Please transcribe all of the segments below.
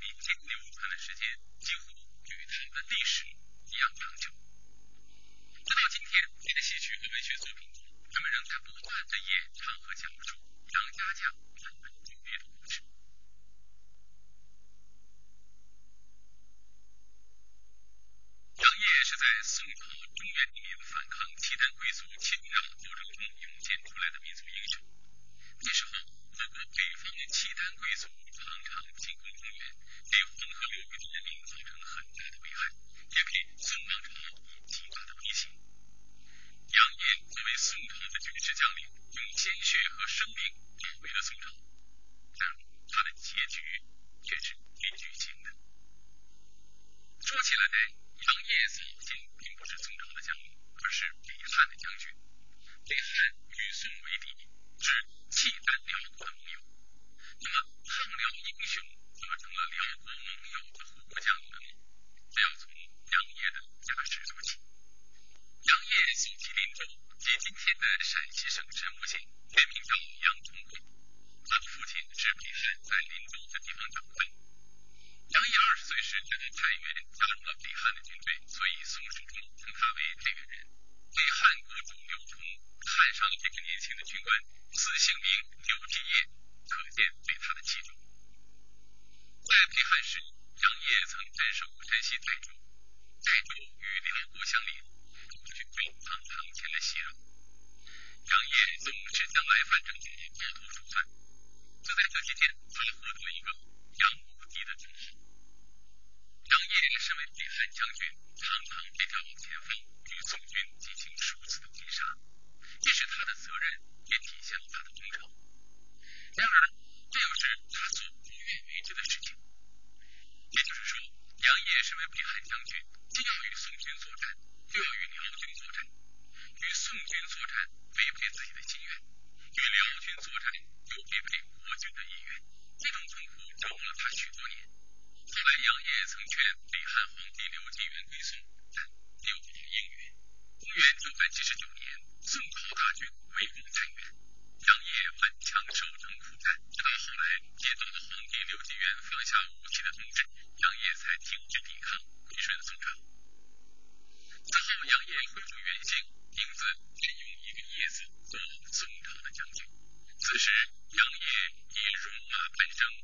北京流传的时间几乎与它的历史一样长久。李汉与宋为敌，是契丹辽国的盟友。那么抗辽英雄怎么成了辽国盟友的虎将呢？这要从杨业的家世说起。杨业祖籍林州，即今天的陕西省神木县，原名叫杨忠贵。他的父亲是北汉在林州的地方长官。杨业二十岁时就在太原加入了北汉的军队，所以宋书中称他为。姓名刘志业可见杨业曾劝北汉皇帝刘继元归宋，但刘继元应允。公元979年，宋朝大军围攻太原，杨业顽强守城苦战，直到后来接到了皇帝刘继元放下武器的通知，杨业才停止抵抗，归顺宋朝。此后，杨业恢复原姓，名字仍用一个“叶”字，做宋朝的将军。此时，杨业已戎马半生。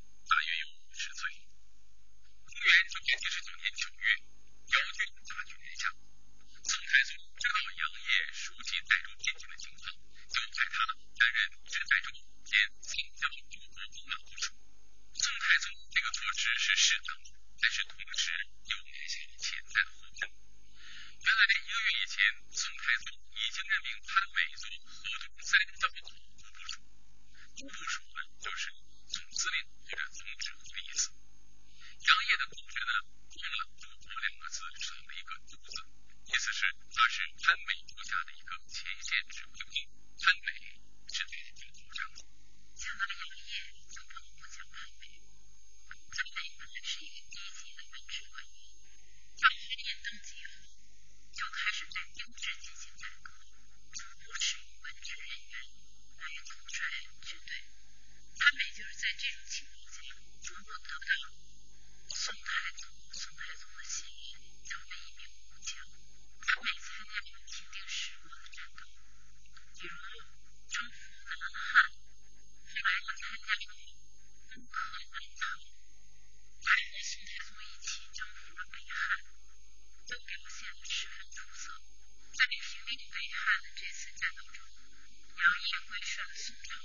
汉的这次战斗中，杨业归顺了宋朝。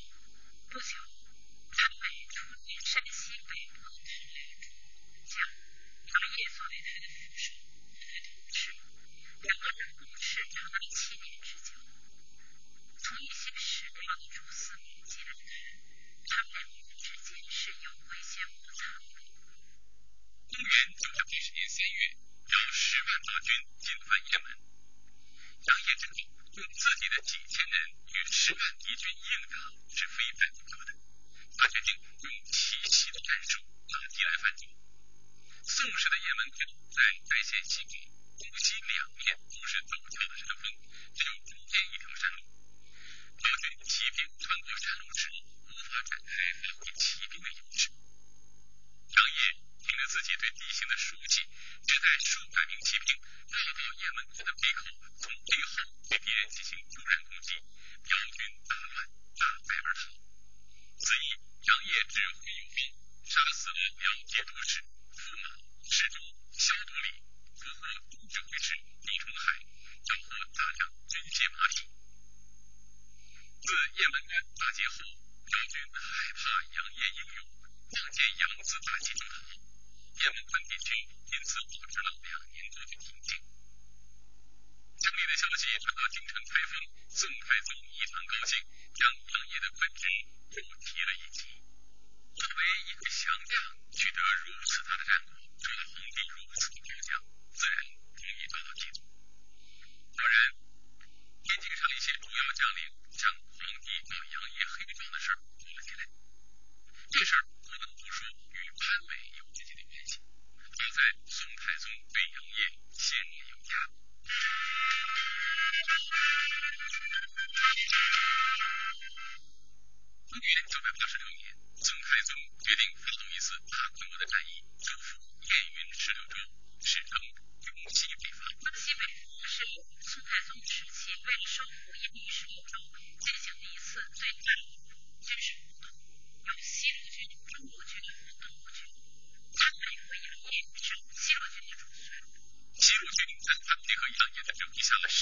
不久，他被出任山西北部的石岭驻将，杨业作为他的副手，他的同事，两个人共事长达七年之久。从一些史料的蛛丝马迹来看，他们两人之间是有过一些摩擦。公元九百六十年三月，有十万大军进犯。在数百名骑兵绕到雁门关的背后，从背后对敌人进行突然攻击，辽军大乱，大败而逃。此役，杨业指挥有功，杀死了辽节度使驸马石忠、萧独礼，俘获总指挥使李崇海，缴获大量军械马匹。自雁门关大捷后，辽军害怕杨业英勇，望见杨子大旗就逃。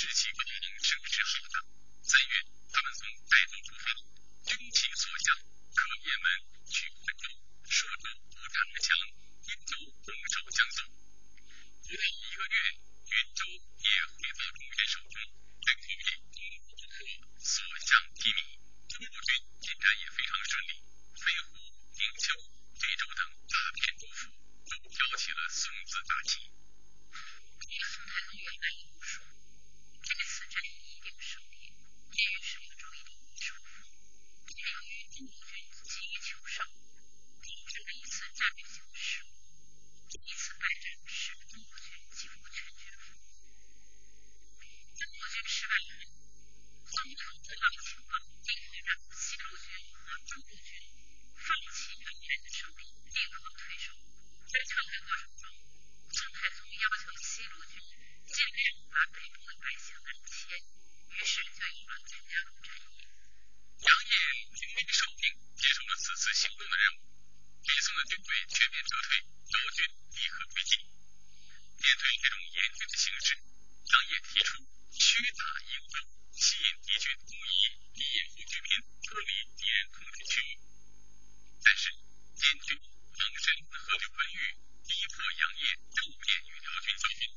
时期不能正式说的让西路军和中路军放弃的，立刻退守。在撤退过程中，宋太宗要求西路军尽量把北部的百姓迁，于是就有了。接受了此次行动的任务。北宋的军队全面撤退，辽军立刻追击。面对这种严峻的形势，杨业提出。虚大应征吸引敌军统一敌掩护居民撤离敌人控制区域但是监军防申和刘文玉逼迫杨业正面与辽军交锋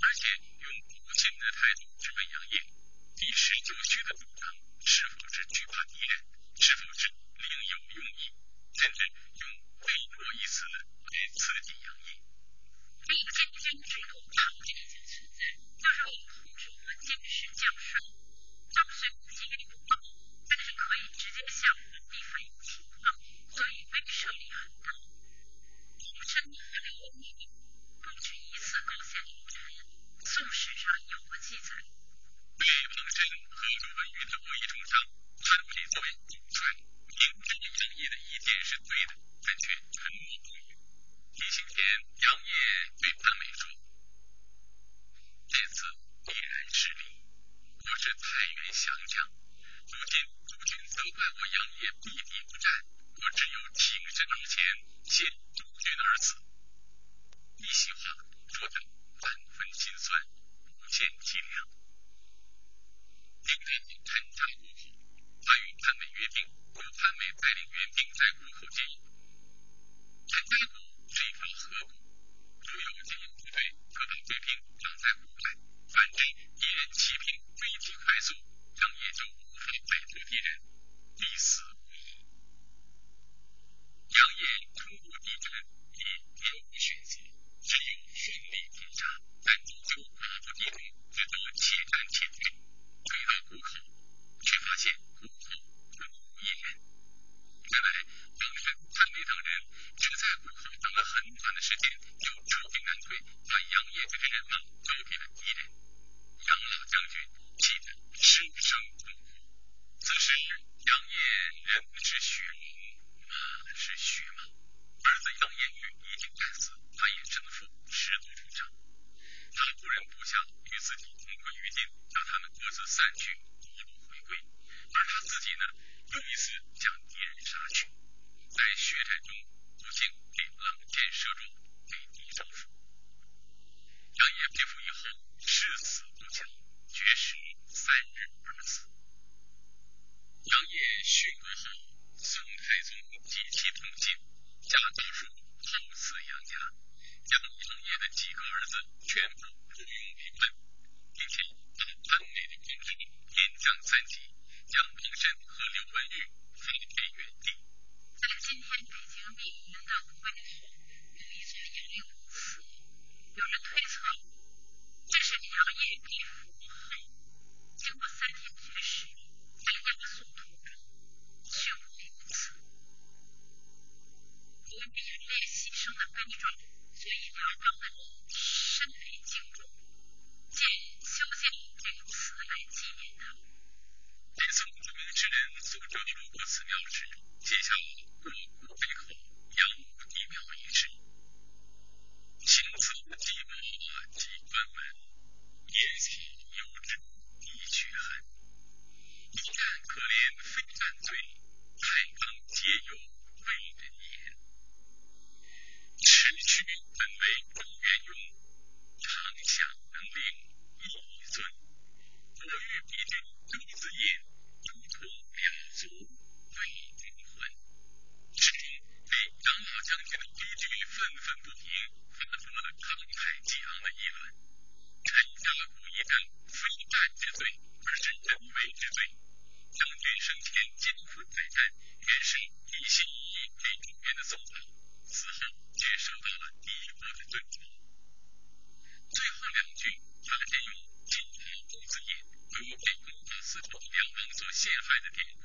而且用不信任的态度质问杨业及时就需的主张是否是惧怕敌人是否是另有用意甚至用被迫一词来刺激杨业附近，陈家谷是一条河谷，如有精锐部队，可等追兵挡在谷外；反之，敌人骑兵、追击快速，张野就无法摆脱敌人。三集蒋平珍和刘文玉寺庙之中，接下来。find it. he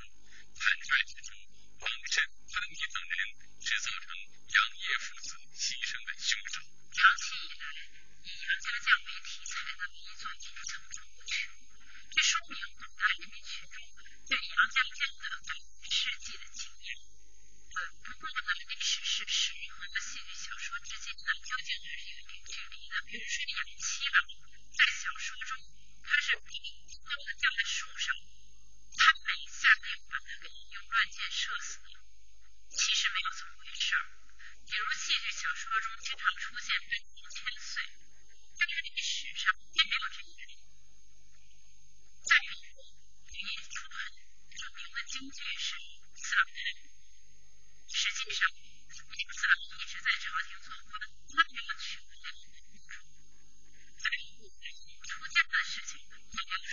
仅仅是散人。实际上，李子兰一直在朝廷做官，他没有娶过的公主。在五出嫁的事情，流传。